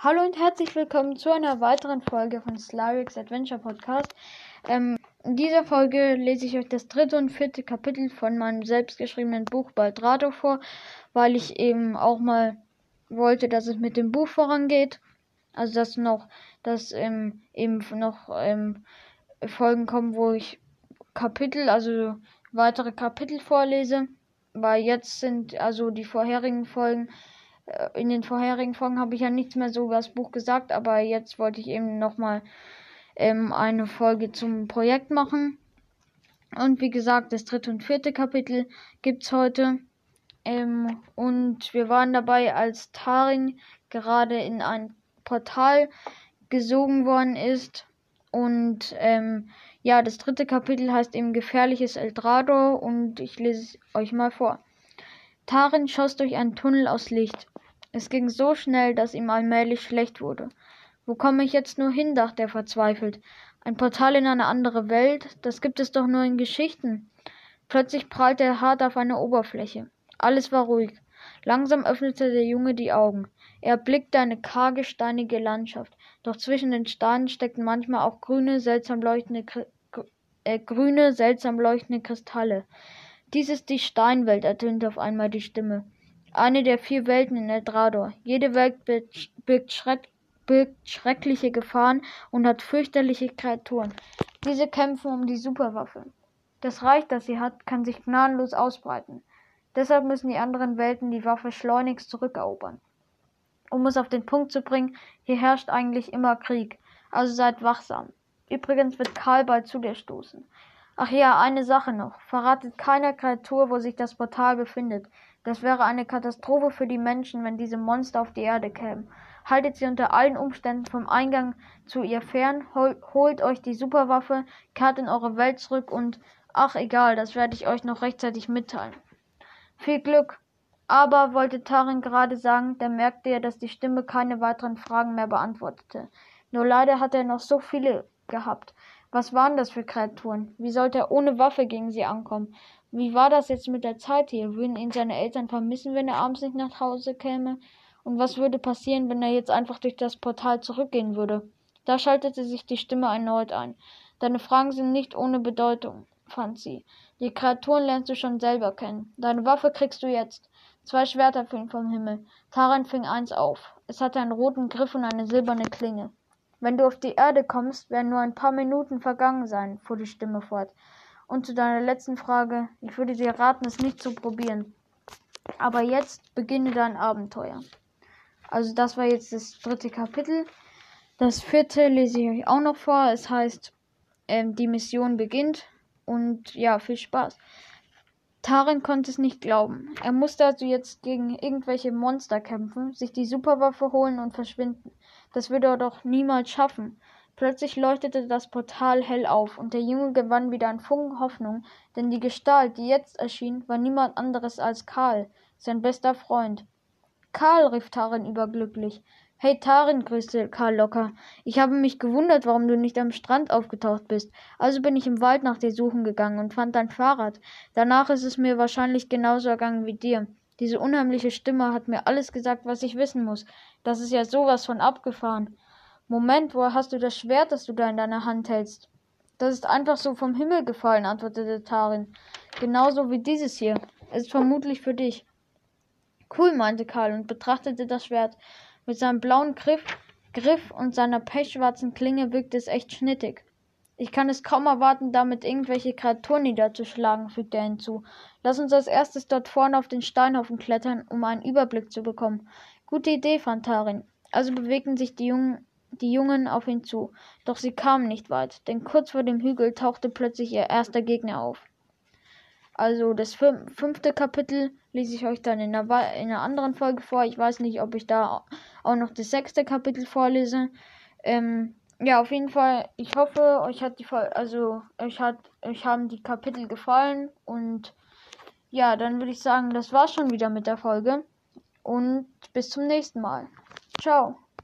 Hallo und herzlich willkommen zu einer weiteren Folge von Slyrix Adventure Podcast. Ähm, in dieser Folge lese ich euch das dritte und vierte Kapitel von meinem selbstgeschriebenen Buch Baldrado vor, weil ich eben auch mal wollte, dass es mit dem Buch vorangeht. Also dass noch, dass ähm, eben noch ähm, Folgen kommen, wo ich Kapitel, also weitere Kapitel vorlese. Weil jetzt sind also die vorherigen Folgen in den vorherigen Folgen habe ich ja nichts mehr so über das Buch gesagt, aber jetzt wollte ich eben nochmal ähm, eine Folge zum Projekt machen. Und wie gesagt, das dritte und vierte Kapitel gibt es heute. Ähm, und wir waren dabei, als Taring gerade in ein Portal gesogen worden ist. Und ähm, ja, das dritte Kapitel heißt eben Gefährliches Eldrador und ich lese es euch mal vor. Tarin schoss durch einen Tunnel aus Licht. Es ging so schnell, dass ihm allmählich schlecht wurde. Wo komme ich jetzt nur hin? dachte er verzweifelt. Ein Portal in eine andere Welt? Das gibt es doch nur in Geschichten. Plötzlich prallte er hart auf eine Oberfläche. Alles war ruhig. Langsam öffnete der Junge die Augen. Er erblickte eine karge, steinige Landschaft. Doch zwischen den Steinen steckten manchmal auch grüne, seltsam leuchtende, äh, grüne, seltsam leuchtende Kristalle. Dies ist die Steinwelt, ertönte auf einmal die Stimme. Eine der vier Welten in Eldrador. Jede Welt birgt, schreck, birgt schreckliche Gefahren und hat fürchterliche Kreaturen. Diese kämpfen um die Superwaffe. Das Reich, das sie hat, kann sich gnadenlos ausbreiten. Deshalb müssen die anderen Welten die Waffe schleunigst zurückerobern. Um es auf den Punkt zu bringen, hier herrscht eigentlich immer Krieg. Also seid wachsam. Übrigens wird Karl bald zu dir stoßen. Ach ja, eine Sache noch. Verratet keiner Kreatur, wo sich das Portal befindet. Das wäre eine Katastrophe für die Menschen, wenn diese Monster auf die Erde kämen. Haltet sie unter allen Umständen vom Eingang zu ihr fern, hol holt euch die Superwaffe, kehrt in eure Welt zurück und ach egal, das werde ich euch noch rechtzeitig mitteilen. Viel Glück. Aber wollte Tarin gerade sagen, da merkte er, dass die Stimme keine weiteren Fragen mehr beantwortete. Nur leider hatte er noch so viele gehabt. Was waren das für Kreaturen? Wie sollte er ohne Waffe gegen sie ankommen? Wie war das jetzt mit der Zeit hier? Würden ihn seine Eltern vermissen, wenn er abends nicht nach Hause käme? Und was würde passieren, wenn er jetzt einfach durch das Portal zurückgehen würde? Da schaltete sich die Stimme erneut ein. Deine Fragen sind nicht ohne Bedeutung, fand sie. Die Kreaturen lernst du schon selber kennen. Deine Waffe kriegst du jetzt. Zwei Schwerter fielen vom Himmel. Taran fing eins auf. Es hatte einen roten Griff und eine silberne Klinge. Wenn du auf die Erde kommst, werden nur ein paar Minuten vergangen sein, fuhr die Stimme fort. Und zu deiner letzten Frage, ich würde dir raten, es nicht zu probieren. Aber jetzt beginne dein Abenteuer. Also das war jetzt das dritte Kapitel. Das vierte lese ich euch auch noch vor. Es heißt, ähm, die Mission beginnt. Und ja, viel Spaß. Tarin konnte es nicht glauben. Er musste also jetzt gegen irgendwelche Monster kämpfen, sich die Superwaffe holen und verschwinden. Das würde er doch niemals schaffen. Plötzlich leuchtete das Portal hell auf, und der Junge gewann wieder an Funken Hoffnung, denn die Gestalt, die jetzt erschien, war niemand anderes als Karl, sein bester Freund. Karl, rief Tarin überglücklich. Hey Tarin, grüßte Karl locker. Ich habe mich gewundert, warum du nicht am Strand aufgetaucht bist. Also bin ich im Wald nach dir suchen gegangen und fand dein Fahrrad. Danach ist es mir wahrscheinlich genauso ergangen wie dir. Diese unheimliche Stimme hat mir alles gesagt, was ich wissen muss. Das ist ja sowas von abgefahren. Moment, woher hast du das Schwert, das du da in deiner Hand hältst? Das ist einfach so vom Himmel gefallen, antwortete Tarin. Genauso wie dieses hier. Es ist vermutlich für dich. Cool, meinte Karl und betrachtete das Schwert. Mit seinem blauen Griff, Griff und seiner pechschwarzen Klinge wirkte es echt schnittig. Ich kann es kaum erwarten, damit irgendwelche Kreaturen niederzuschlagen, fügte er hinzu. Lass uns als erstes dort vorne auf den Steinhaufen klettern, um einen Überblick zu bekommen. Gute Idee, fand Tarin. Also bewegten sich die Jungen, die Jungen auf ihn zu. Doch sie kamen nicht weit, denn kurz vor dem Hügel tauchte plötzlich ihr erster Gegner auf. Also das fünfte Kapitel lese ich euch dann in einer, in einer anderen Folge vor. Ich weiß nicht, ob ich da auch noch das sechste Kapitel vorlese. Ähm, ja, auf jeden Fall. Ich hoffe, euch hat die Folge, also euch hat, euch haben die Kapitel gefallen und ja, dann würde ich sagen, das war's schon wieder mit der Folge und bis zum nächsten Mal. Ciao.